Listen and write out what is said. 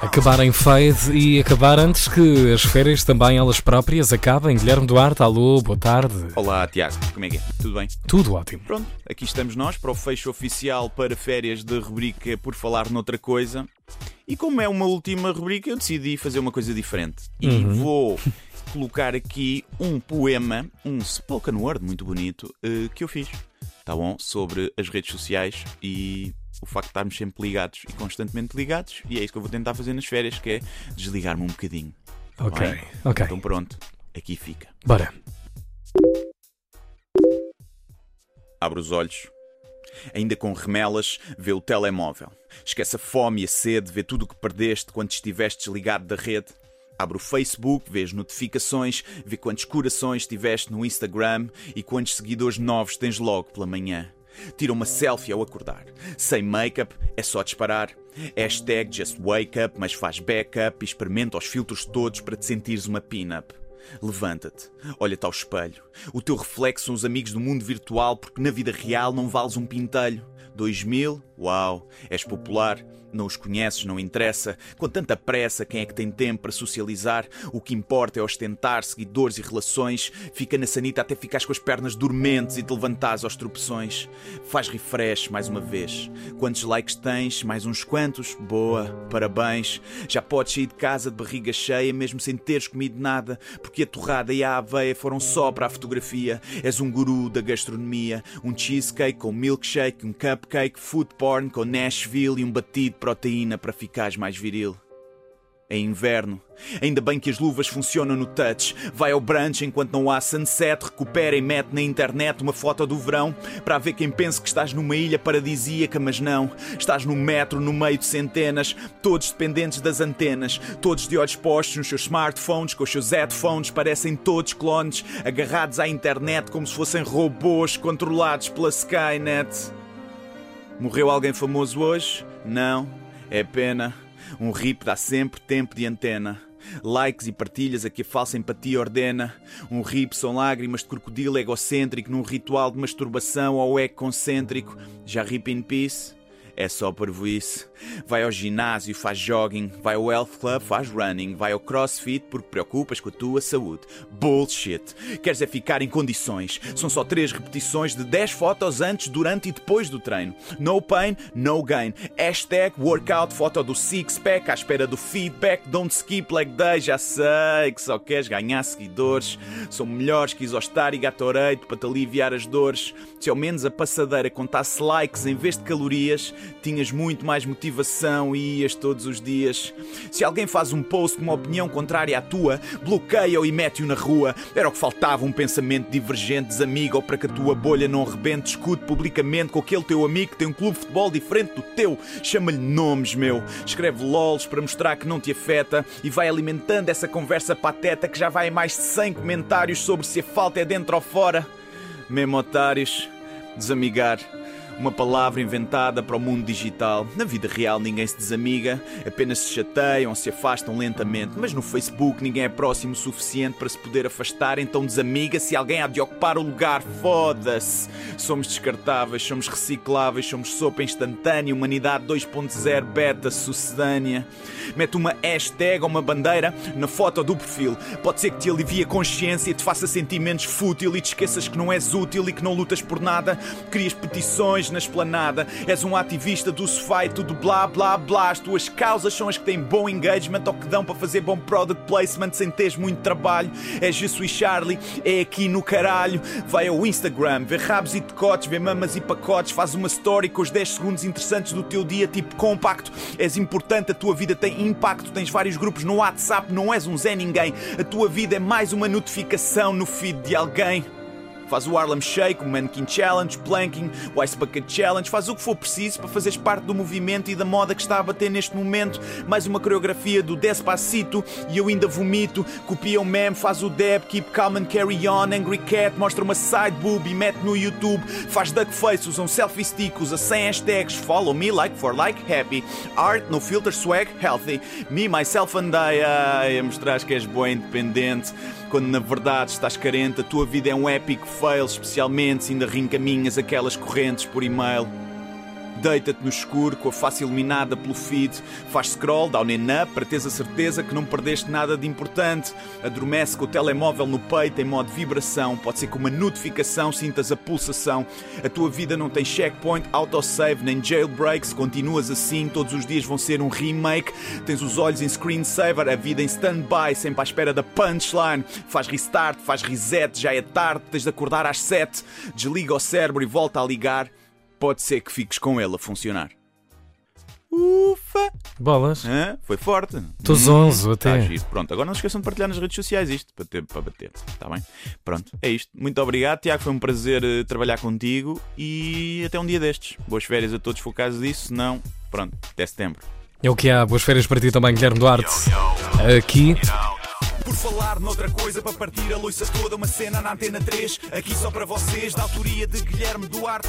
Acabar em fade e acabar antes que as férias também elas próprias acabem. Guilherme Duarte, alô, boa tarde. Olá, Tiago, como é que é? Tudo bem? Tudo ótimo. Pronto, aqui estamos nós para o fecho oficial para férias de rubrica Por Falar Noutra Coisa. E como é uma última rubrica, eu decidi fazer uma coisa diferente. E vou colocar aqui um poema, um spoken word muito bonito, eh, que eu fiz. Tá bom? Sobre as redes sociais e o facto de estarmos sempre ligados e constantemente ligados. E é isso que eu vou tentar fazer nas férias, que é desligar-me um bocadinho. Tá Ok, bem? ok. Então pronto, aqui fica. Bora. Abre os olhos. Ainda com remelas, vê o telemóvel. Esquece a fome e a sede, vê tudo o que perdeste quando estiveste desligado da rede. Abre o Facebook, vê as notificações, vê quantos corações tiveste no Instagram e quantos seguidores novos tens logo pela manhã. Tira uma selfie ao acordar. Sem make-up, é só disparar. Hashtag just wake up, mas faz backup e experimenta os filtros todos para te sentires uma pin-up. Levanta-te, olha-te ao espelho. O teu reflexo são os amigos do mundo virtual, porque na vida real não vales um pintelho. 2000? Uau, és popular. Não os conheces, não interessa. Com tanta pressa, quem é que tem tempo para socializar? O que importa é ostentar seguidores e relações. Fica na sanita até ficares com as pernas dormentes e te levantares aos tropeções. Faz refresh mais uma vez. Quantos likes tens? Mais uns quantos? Boa, parabéns. Já podes sair de casa de barriga cheia, mesmo sem teres comido nada, porque a torrada e a aveia foram só para a fotografia. És um guru da gastronomia. Um cheesecake com milkshake, um cupcake, food porn com Nashville e um batido de proteína para ficares mais viril. É inverno. Ainda bem que as luvas funcionam no touch. Vai ao brunch enquanto não há sunset, recupera e mete na internet uma foto do verão para haver quem pense que estás numa ilha paradisíaca, mas não. Estás no metro, no meio de centenas, todos dependentes das antenas, todos de olhos postos nos seus smartphones, com os seus headphones, parecem todos clones, agarrados à internet como se fossem robôs controlados pela Skynet. Morreu alguém famoso hoje? Não. É pena. Um rip dá sempre tempo de antena. Likes e partilhas a que a falsa empatia ordena. Um rip são lágrimas de crocodilo egocêntrico num ritual de masturbação ao ego concêntrico. Já rip in peace? É só parvoíce. Vai ao ginásio, faz jogging. Vai ao health club, faz running. Vai ao crossfit porque preocupas com a tua saúde. Bullshit. Queres é ficar em condições. São só três repetições de 10 fotos antes, durante e depois do treino. No pain, no gain. Hashtag workout, foto do six-pack à espera do feedback. Don't skip leg day. Já sei que só queres ganhar seguidores. São melhores que Isostar e Gatorade para te aliviar as dores. Se ao menos a passadeira contasse likes em vez de calorias, tinhas muito mais motivação e ias todos os dias. Se alguém faz um post com uma opinião contrária à tua, bloqueia-o e mete-o na rua. Era o que faltava, um pensamento divergente, desamiga-o para que a tua bolha não rebente. Discute publicamente com aquele teu amigo que tem um clube de futebol diferente do teu. Chama-lhe nomes, meu. Escreve lols para mostrar que não te afeta e vai alimentando essa conversa pateta que já vai em mais de 100 comentários sobre se a falta é dentro ou fora. Mesmo otários. Desamigar. Uma palavra inventada para o mundo digital. Na vida real ninguém se desamiga, apenas se chateiam, se afastam lentamente. Mas no Facebook ninguém é próximo o suficiente para se poder afastar, então desamiga se alguém há de ocupar o lugar. Foda-se! Somos descartáveis, somos recicláveis, somos sopa instantânea, humanidade 2.0 beta sucedânea. Mete uma hashtag ou uma bandeira na foto do perfil. Pode ser que te alivie a consciência te faça sentir menos fútil e te esqueças que não és útil e que não lutas por nada. Crias petições na esplanada. És um ativista do sofá e tudo blá blá blá. As tuas causas são as que têm bom engagement ou que dão para fazer bom product placement sem teres muito trabalho. És Jesus e Charlie, é aqui no caralho. Vai ao Instagram, vê rabos e decotes, vê mamas e pacotes. Faz uma story com os 10 segundos interessantes do teu dia, tipo compacto. És importante, a tua vida tem impacto. Tens vários grupos no WhatsApp, não és um Zé Ninguém. A tua vida é mais uma notificação no feed de alguém. Faz o Harlem Shake, o Mannequin Challenge, Planking, o Ice Bucket Challenge, faz o que for preciso para fazeres parte do movimento e da moda que está a bater neste momento. Mais uma coreografia do Despacito e eu ainda vomito. Copia o meme, faz o dab, keep calm and carry on. Angry Cat mostra uma side boob e mete no YouTube. Faz duck face, usa um selfie stick, usa 100 hashtags. Follow me like for like happy. Art, no filter, swag, healthy. Me, myself and I. Ai, a mostrar que és boa independente. Quando na verdade estás carente, a tua vida é um epic fail, especialmente se ainda reencaminhas aquelas correntes por e-mail. Deita-te no escuro com a face iluminada pelo feed. Faz scroll, down and up para teres a certeza que não perdeste nada de importante. Adormece com o telemóvel no peito em modo vibração. Pode ser com uma notificação sintas a pulsação. A tua vida não tem checkpoint, autosave nem jailbreak. Se continuas assim, todos os dias vão ser um remake. Tens os olhos em screensaver, a vida em standby, sempre à espera da punchline. Faz restart, faz reset, já é tarde, tens de acordar às 7. Desliga o cérebro e volta a ligar pode ser que fiques com ele a funcionar. Ufa! Bolas. Hã? Foi forte. Tô zonzo Tá até. giro. Pronto, agora não se esqueçam de partilhar nas redes sociais isto, para, ter, para bater. Está bem? Pronto, é isto. Muito obrigado, Tiago. Foi um prazer eh, trabalhar contigo e até um dia destes. Boas férias a todos focados disso. Se não, pronto, até setembro. É o que há. Boas férias para ti também, Guilherme Duarte. Aqui. Por falar noutra coisa, para partir a louça toda, uma cena na antena 3, aqui só para vocês, da autoria de Guilherme Duarte.